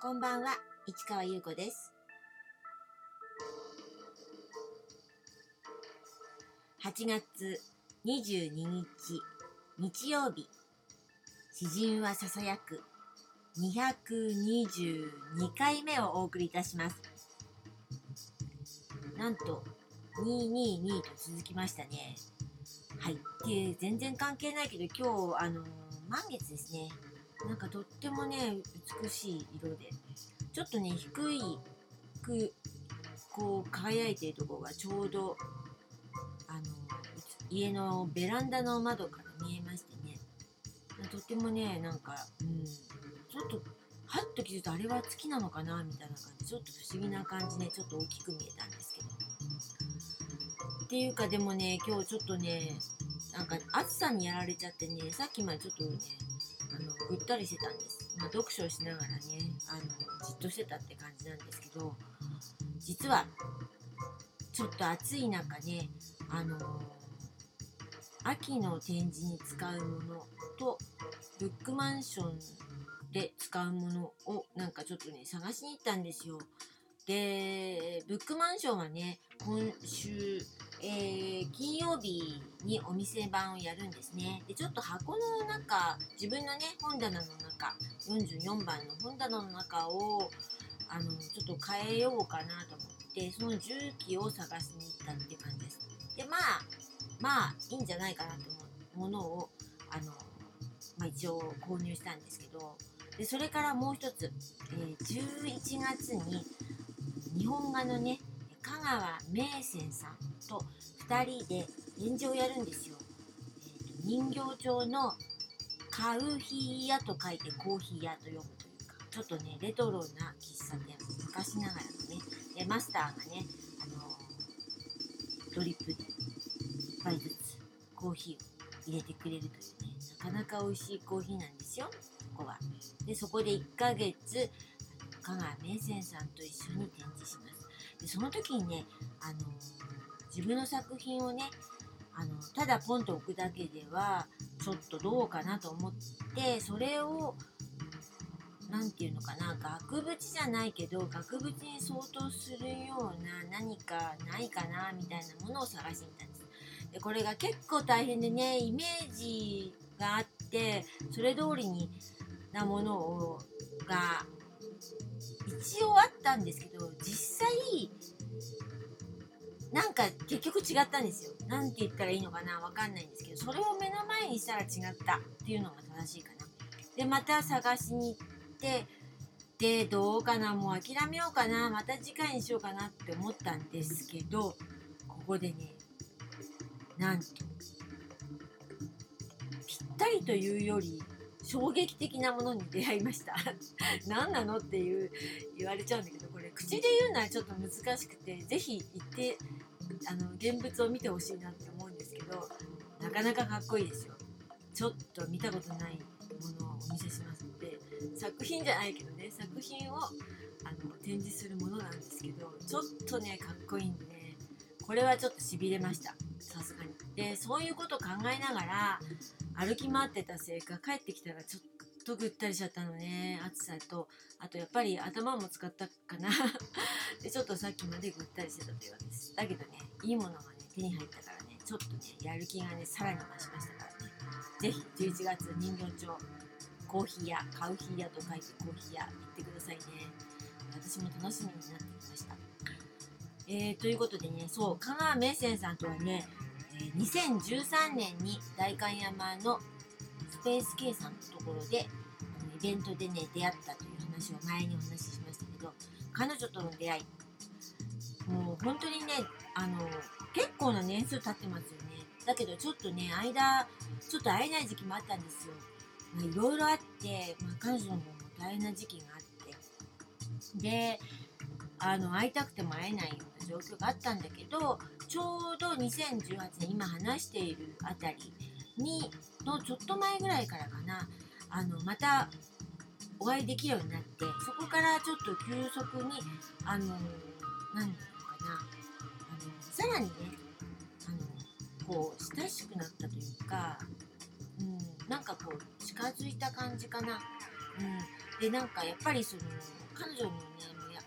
こんばんは、市川優子です。8月22日、日曜日、詩人はささやく222回目をお送りいたします。なんと、222と続きましたね。はい。で、全然関係ないけど、今日、あの満月ですね。なんかとってもね、美しい色で、ちょっとね、低いく、こう、輝いているところがちょうど、あの、家のベランダの窓から見えましてね、とってもね、なんか、うん、ちょっと、はっと気づいたあれは月なのかなみたいな感じ、ちょっと不思議な感じね、ちょっと大きく見えたんですけど。っていうか、でもね、今日ちょっとね、なんか暑さにやられちゃってね、さっきまでちょっとね、ぐったりしてたんです。まあ、読書をしながらねあのじっとしてたって感じなんですけど実はちょっと暑い中ねあの秋の展示に使うものとブックマンションで使うものをなんかちょっとね探しに行ったんですよ。でブックマンションはね今週えー、金曜日にお店番をやるんですね。で、ちょっと箱の中、自分のね、本棚の中、44番の本棚の中を、あの、ちょっと変えようかなと思って、その重機を探しに行ったって感じです。で、まあ、まあ、いいんじゃないかなと思うものを、あの、まあ一応購入したんですけど、で、それからもう一つ、えー、11月に、日本画のね、川名泉さんと2人で展示をやるんですよ。えーと人形町のカウヒー屋と書いてコーヒー屋と読むというか、ちょっとね、レトロな喫茶店、昔ながらのね、でマスターがね、あのードリップで1杯ずつコーヒーを入れてくれるというね、なかなか美味しいコーヒーなんですよ、ここは。で、そこで1ヶ月、香川名泉さんと一緒に展。でその時にね、あの自分の作品をねあのただポンと置くだけではちょっとどうかなと思ってそれを何て言うのかな額縁じゃないけど額縁に相当するような何かないかなみたいなものを探してみたんです。でこれが結構大変でねイメージがあってそれ通りになものをが一応あったんですけど実際なんか結局違ったんですよ。なんて言ったらいいのかなわかんないんですけどそれを目の前にしたら違ったっていうのが正しいかな。でまた探しに行ってでどうかなもう諦めようかなまた次回にしようかなって思ったんですけどここでねなんとぴったりというより衝撃的なものに出会いました。何なのっていう言われちゃうんだけどこれ口で言うのはちょっと難しくて是非行ってあの現物を見てほしいなって思うんですけどなかなかかっこいいですよ。ちょっと見たことないものをお見せしますので作品じゃないけどね作品をあの展示するものなんですけどちょっとねかっこいいんでねこれはちょっとしびれました。さすがに。でそういうこと考えながら歩き回ってたせいか帰ってきたらちょっとぐったりしちゃったのね。暑さとあとやっぱり頭も使ったかな。でちょっとさっきまでぐったりしてたというわけです。だけどねいいものがね手に入ったからねちょっとねやる気がねさらに増しましたからね。ぜひ11月人形町コーヒー屋カウヒー屋と書いてコーヒー屋行ってくださいね。私も楽しみになってきました。えー、ということでねそう香川名泉さんとはね2013年に代官山のスペース K さんのところでイベントでね出会ったという話を前にお話ししましたけど彼女との出会い。もう本当にねあの結構な年数経ってますよね。だけどちょっとね間ちょっと会えない時期もあったんですよ。いろいろあって、まあ、彼女の方も大変な時期があって。であの会いたくても会えないような状況があったんだけどちょうど2018年今話しているあたりにのちょっと前ぐらいからかな。あのまたお会いできるようになってそこからちょっと急速にあの何て言うのかな。あのさらにねあのこう親しくなったというか、うん、なんかこう近づいた感じかな。うん、でなんかやっぱりその彼女のね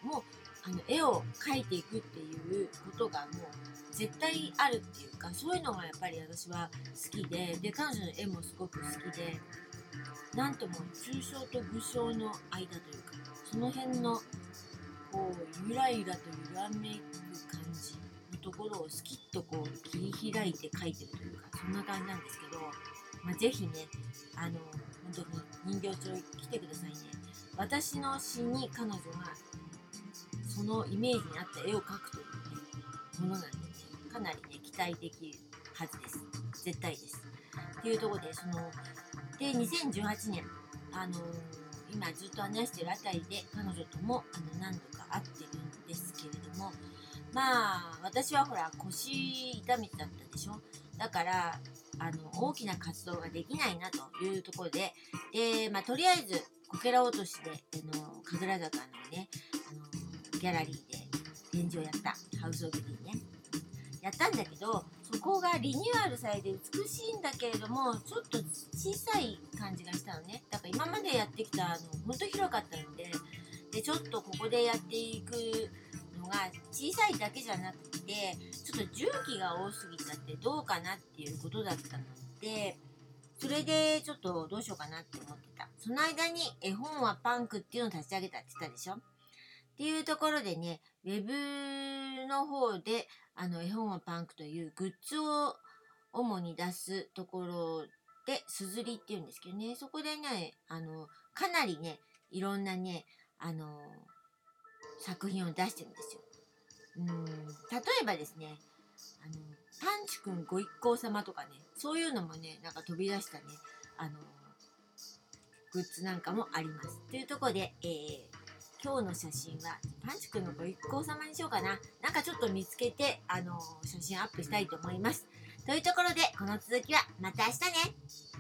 もうあの絵を描いていくっていうことがもう絶対あるっていうかそういうのがやっぱり私は好きでで彼女の絵もすごく好きでなんとも抽象と具象の間というかその辺のこうゆらゆらとゆらめく感じのところをスキッとこう切り開いて描いてるというかそんな感じなんですけど、まあ、ぜひねあの本当に人形町来てくださいね。私の詩に彼女がそのイメージに合った絵を描くという、ね、ものなんでねかなりね期待できるはずです。絶対です。っていうところでそので2018年あのー今ずっと話してるあたりで彼女ともあの何度か会ってるんですけれどもまあ私はほら腰痛めてだったでしょ。だからあの大きな活動ができないなというところでで、まあ、とりあえずこけら落としであの神楽坂のねギャラリーで展示をやったハウスオブティーね。やったんだけどそこがリニューアルされて美しいんだけれどもちょっと小さい感じがしたのね。だから今までやってきたのほんと広かったのででちょっとここでやっていくのが小さいだけじゃなくてちょっと重機が多すぎちゃってどうかなっていうことだったのでそれでちょっとどうしようかなって思ってた。その間に絵本はパンクっていうのを立ち上げたって言ったでしょ。っていうところでねウェブの方であの絵本はパンクというグッズを主に出すところで、すずりっていうんですけどね、そこでね、あの、かなりね、いろんなね、あの、作品を出してるんですよ。うん、例えばですね、あの、パンチくんご一行様とかね、そういうのもね、なんか飛び出したね、あの、グッズなんかもあります。というところで、えー、今日の写真はパンチくんのご一行様にしようかな。なんかちょっと見つけて、あの写真アップしたいと思います。というところで、この続きはまた明日ね。